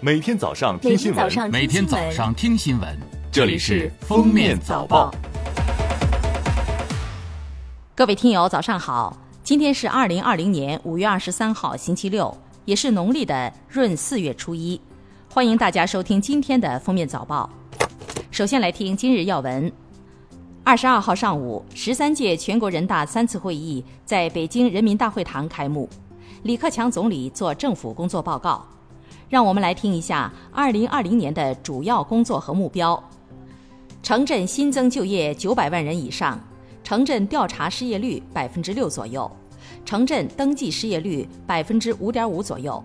每天早上听新闻，每天早上听新闻，这里是《封面早报》。各位听友，早上好！今天是二零二零年五月二十三号，星期六，也是农历的闰四月初一。欢迎大家收听今天的《封面早报》。首先来听今日要闻。二十二号上午，十三届全国人大三次会议在北京人民大会堂开幕。李克强总理作政府工作报告，让我们来听一下二零二零年的主要工作和目标：城镇新增就业九百万人以上，城镇调查失业率百分之六左右，城镇登记失业率百分之五点五左右，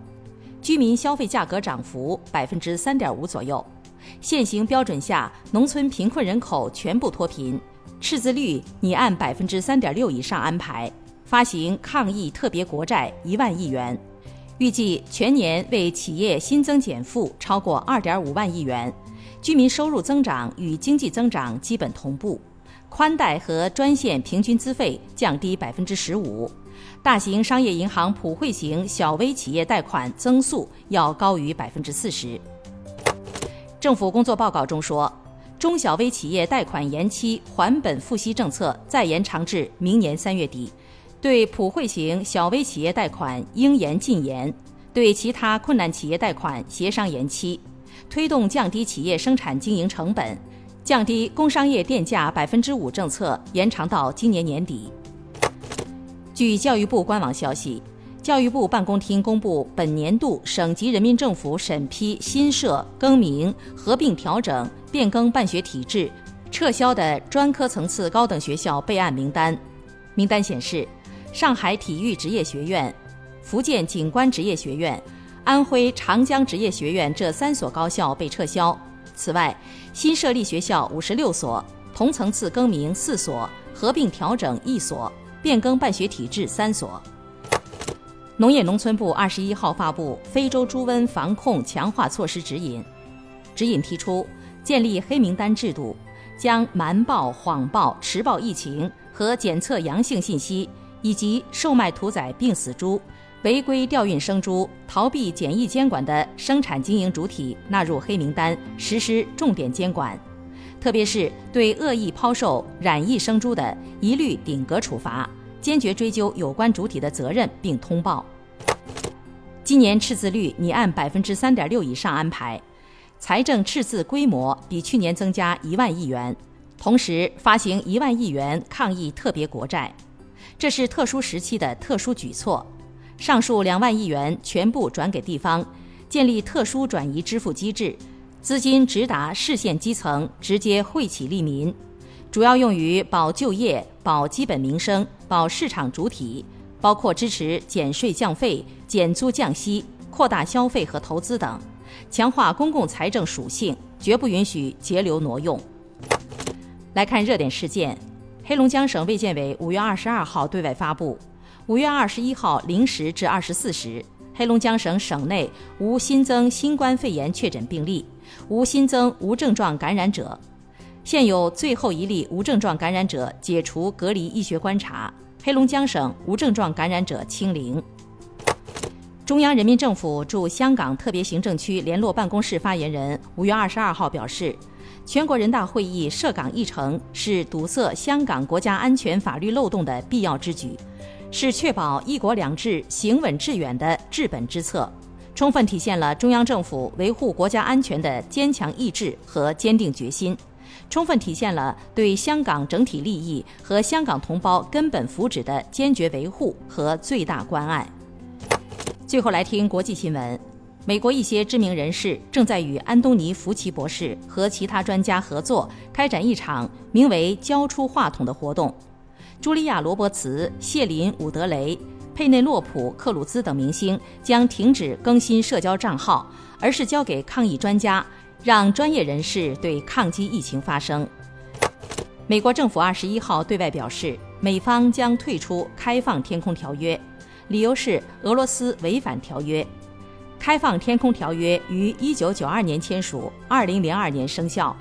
居民消费价格涨幅百分之三点五左右，现行标准下农村贫困人口全部脱贫，赤字率拟按百分之三点六以上安排。发行抗疫特别国债一万亿元，预计全年为企业新增减负超过二点五万亿元，居民收入增长与经济增长基本同步，宽带和专线平均资费降低百分之十五，大型商业银行普惠型小微企业贷款增速要高于百分之四十。政府工作报告中说，中小微企业贷款延期还本付息政策再延长至明年三月底。对普惠型小微企业贷款应延尽延，对其他困难企业贷款协商延期，推动降低企业生产经营成本，降低工商业电价百分之五政策延长到今年年底。据教育部官网消息，教育部办公厅公布本年度省级人民政府审批新设、更名、合并、调整、变更办学体制、撤销的专科层次高等学校备案名单，名单显示。上海体育职业学院、福建警官职业学院、安徽长江职业学院这三所高校被撤销。此外，新设立学校五十六所，同层次更名四所，合并调整一所，变更办学体制三所。农业农村部二十一号发布非洲猪瘟防控强化措施指引，指引提出建立黑名单制度，将瞒报、谎报、迟报疫情和检测阳性信息。以及售卖屠宰病死猪、违规调运生猪、逃避检疫监管的生产经营主体纳入黑名单，实施重点监管。特别是对恶意抛售染疫生猪的，一律顶格处罚，坚决追究有关主体的责任并通报。今年赤字率拟按百分之三点六以上安排，财政赤字规模比去年增加一万亿元，同时发行一万亿元抗疫特别国债。这是特殊时期的特殊举措，上述两万亿元全部转给地方，建立特殊转移支付机制，资金直达市县基层，直接惠企利民，主要用于保就业、保基本民生、保市场主体，包括支持减税降费、减租降息、扩大消费和投资等，强化公共财政属性，绝不允许截流挪用。来看热点事件。黑龙江省卫健委五月二十二号对外发布：五月二十一号零时至二十四时，黑龙江省省内无新增新冠肺炎确诊病例，无新增无症状感染者。现有最后一例无症状感染者解除隔离医学观察，黑龙江省无症状感染者清零。中央人民政府驻香港特别行政区联络办公室发言人五月二十二号表示。全国人大会议涉港议程是堵塞香港国家安全法律漏洞的必要之举，是确保“一国两制”行稳致远的治本之策，充分体现了中央政府维护国家安全的坚强意志和坚定决心，充分体现了对香港整体利益和香港同胞根本福祉的坚决维护和最大关爱。最后来听国际新闻。美国一些知名人士正在与安东尼·福奇博士和其他专家合作，开展一场名为“交出话筒”的活动。茱莉亚·罗伯茨、谢林·伍德雷、佩内洛普·克鲁兹等明星将停止更新社交账号，而是交给抗疫专家，让专业人士对抗击疫情发声。美国政府二十一号对外表示，美方将退出《开放天空条约》，理由是俄罗斯违反条约。开放天空条约于一九九二年签署，二零零二年生效。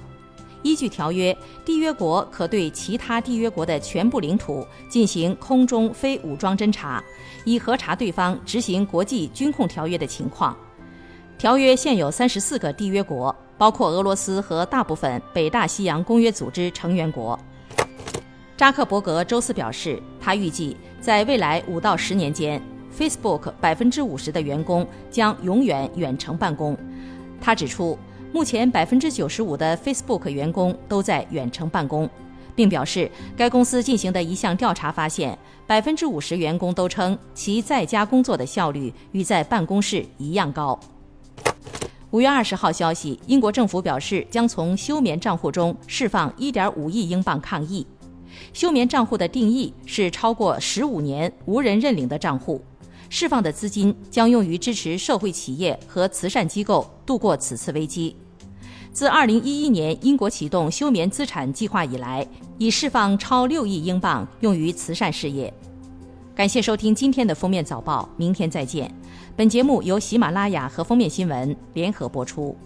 依据条约，缔约国可对其他缔约国的全部领土进行空中非武装侦察，以核查对方执行国际军控条约的情况。条约现有三十四个缔约国，包括俄罗斯和大部分北大西洋公约组织成员国。扎克伯格周四表示，他预计在未来五到十年间，Facebook 百分之五十的员工将永远远程办公。他指出，目前百分之九十五的 Facebook 员工都在远程办公，并表示该公司进行的一项调查发现，百分之五十员工都称其在家工作的效率与在办公室一样高。五月二十号消息，英国政府表示将从休眠账户中释放一点五亿英镑抗疫。休眠账户的定义是超过十五年无人认领的账户，释放的资金将用于支持社会企业和慈善机构度过此次危机。自二零一一年英国启动休眠资产计划以来，已释放超六亿英镑用于慈善事业。感谢收听今天的封面早报，明天再见。本节目由喜马拉雅和封面新闻联合播出。